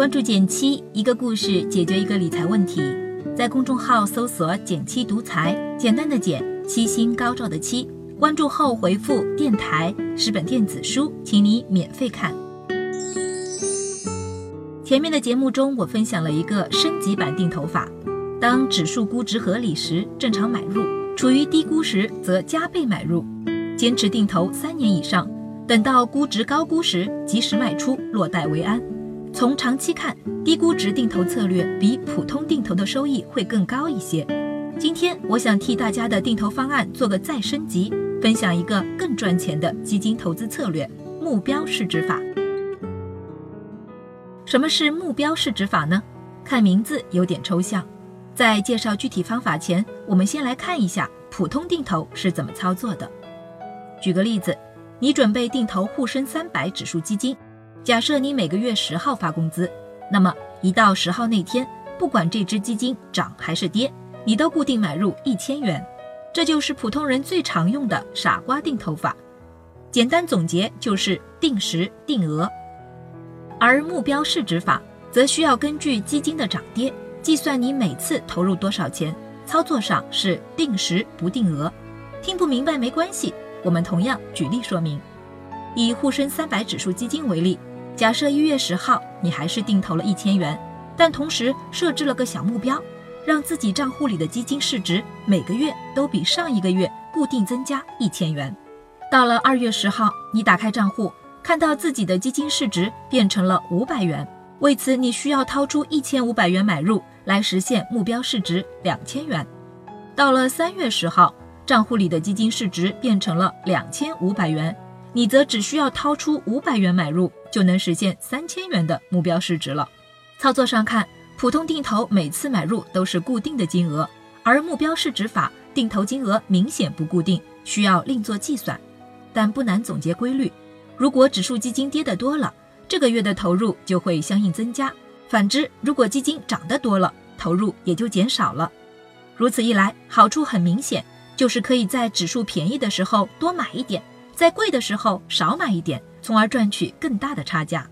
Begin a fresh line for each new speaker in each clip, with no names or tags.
关注减七，一个故事解决一个理财问题。在公众号搜索“减七独裁，简单的减，七星高照的七。关注后回复“电台”是本电子书，请你免费看。前面的节目中，我分享了一个升级版定投法：当指数估值合理时，正常买入；处于低估时，则加倍买入。坚持定投三年以上，等到估值高估时，及时卖出，落袋为安。从长期看，低估值定投策略比普通定投的收益会更高一些。今天我想替大家的定投方案做个再升级，分享一个更赚钱的基金投资策略——目标市值法。什么是目标市值法呢？看名字有点抽象。在介绍具体方法前，我们先来看一下普通定投是怎么操作的。举个例子，你准备定投沪深三百指数基金，假设你每个月十号发工资，那么一到十号那天，不管这只基金涨还是跌，你都固定买入一千元，这就是普通人最常用的傻瓜定投法。简单总结就是定时定额，而目标市值法则需要根据基金的涨跌计算你每次投入多少钱，操作上是定时不定额。听不明白没关系。我们同样举例说明，以沪深三百指数基金为例，假设一月十号你还是定投了一千元，但同时设置了个小目标，让自己账户里的基金市值每个月都比上一个月固定增加一千元。到了二月十号，你打开账户，看到自己的基金市值变成了五百元，为此你需要掏出一千五百元买入来实现目标市值两千元。到了三月十号。账户里的基金市值变成了两千五百元，你则只需要掏出五百元买入，就能实现三千元的目标市值了。操作上看，普通定投每次买入都是固定的金额，而目标市值法定投金额明显不固定，需要另做计算。但不难总结规律：如果指数基金跌得多了，这个月的投入就会相应增加；反之，如果基金涨得多了，投入也就减少了。如此一来，好处很明显。就是可以在指数便宜的时候多买一点，在贵的时候少买一点，从而赚取更大的差价。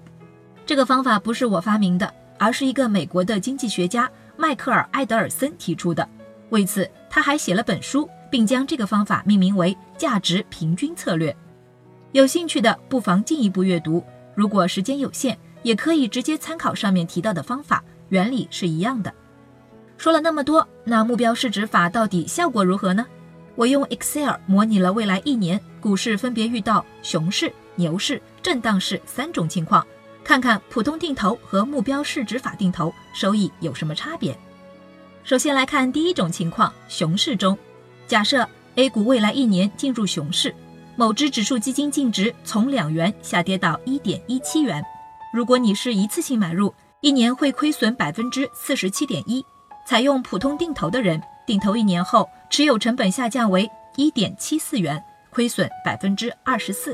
这个方法不是我发明的，而是一个美国的经济学家迈克尔·埃德尔森提出的。为此，他还写了本书，并将这个方法命名为“价值平均策略”。有兴趣的不妨进一步阅读。如果时间有限，也可以直接参考上面提到的方法，原理是一样的。说了那么多，那目标市值法到底效果如何呢？我用 Excel 模拟了未来一年股市分别遇到熊市、牛市、震荡市三种情况，看看普通定投和目标市值法定投收益有什么差别。首先来看第一种情况，熊市中，假设 A 股未来一年进入熊市，某只指数基金净值从两元下跌到一点一七元，如果你是一次性买入，一年会亏损百分之四十七点一。采用普通定投的人。定投一年后，持有成本下降为一点七四元，亏损百分之二十四；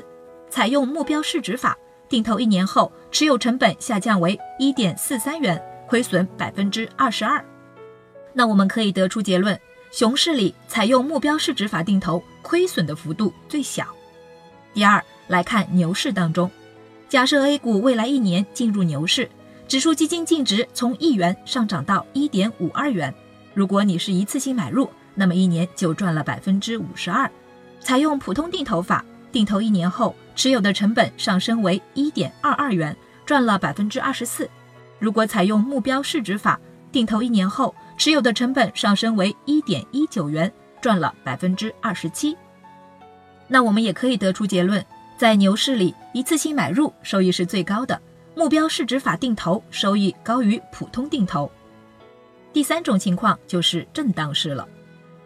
采用目标市值法，定投一年后，持有成本下降为一点四三元，亏损百分之二十二。那我们可以得出结论：熊市里采用目标市值法定投，亏损的幅度最小。第二，来看牛市当中，假设 A 股未来一年进入牛市，指数基金净值从一元上涨到一点五二元。如果你是一次性买入，那么一年就赚了百分之五十二。采用普通定投法，定投一年后，持有的成本上升为一点二二元，赚了百分之二十四。如果采用目标市值法，定投一年后，持有的成本上升为一点一九元，赚了百分之二十七。那我们也可以得出结论，在牛市里，一次性买入收益是最高的，目标市值法定投收益高于普通定投。第三种情况就是震荡市了。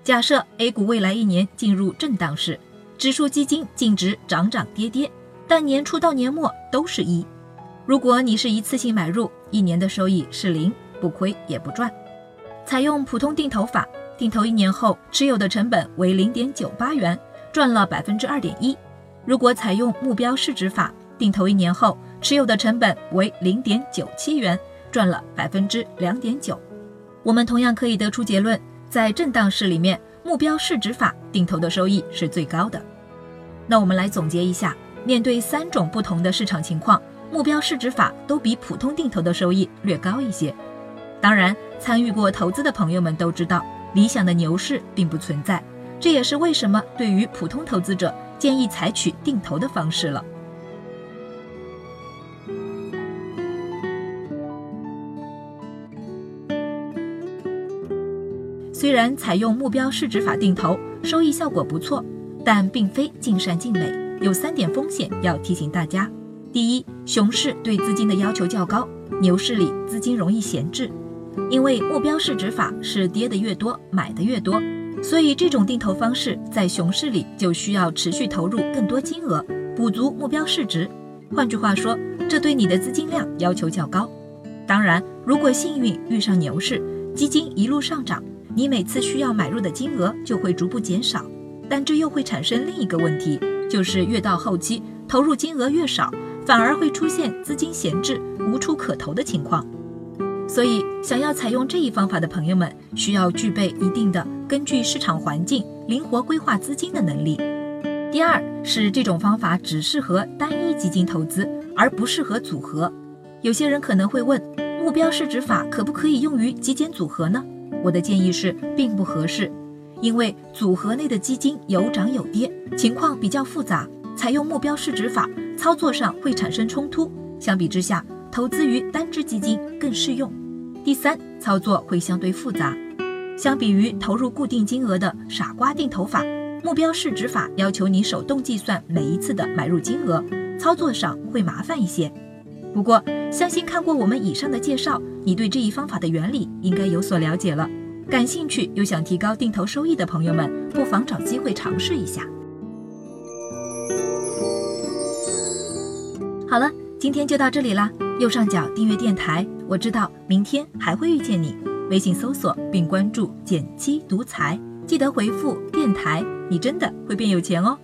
假设 A 股未来一年进入震荡市，指数基金净值涨涨跌跌，但年初到年末都是一。如果你是一次性买入，一年的收益是零，不亏也不赚。采用普通定投法，定投一年后持有的成本为零点九八元，赚了百分之二点一。如果采用目标市值法，定投一年后持有的成本为零点九七元，赚了百分之两点九。我们同样可以得出结论，在震荡市里面，目标市值法定投的收益是最高的。那我们来总结一下，面对三种不同的市场情况，目标市值法都比普通定投的收益略高一些。当然，参与过投资的朋友们都知道，理想的牛市并不存在。这也是为什么对于普通投资者建议采取定投的方式了。虽然采用目标市值法定投收益效果不错，但并非尽善尽美，有三点风险要提醒大家：第一，熊市对资金的要求较高，牛市里资金容易闲置，因为目标市值法是跌的越多买的越多。所以，这种定投方式在熊市里就需要持续投入更多金额，补足目标市值。换句话说，这对你的资金量要求较高。当然，如果幸运遇上牛市，基金一路上涨，你每次需要买入的金额就会逐步减少。但这又会产生另一个问题，就是越到后期，投入金额越少，反而会出现资金闲置、无处可投的情况。所以，想要采用这一方法的朋友们，需要具备一定的根据市场环境灵活规划资金的能力。第二是这种方法只适合单一基金投资，而不适合组合。有些人可能会问，目标市值法可不可以用于极简组合呢？我的建议是，并不合适，因为组合内的基金有涨有跌，情况比较复杂，采用目标市值法操作上会产生冲突。相比之下，投资于单只基金更适用。第三，操作会相对复杂，相比于投入固定金额的傻瓜定投法，目标市值法要求你手动计算每一次的买入金额，操作上会麻烦一些。不过，相信看过我们以上的介绍，你对这一方法的原理应该有所了解了。感兴趣又想提高定投收益的朋友们，不妨找机会尝试一下。好了，今天就到这里啦。右上角订阅电台，我知道明天还会遇见你。微信搜索并关注“减七独裁，记得回复“电台”，你真的会变有钱哦。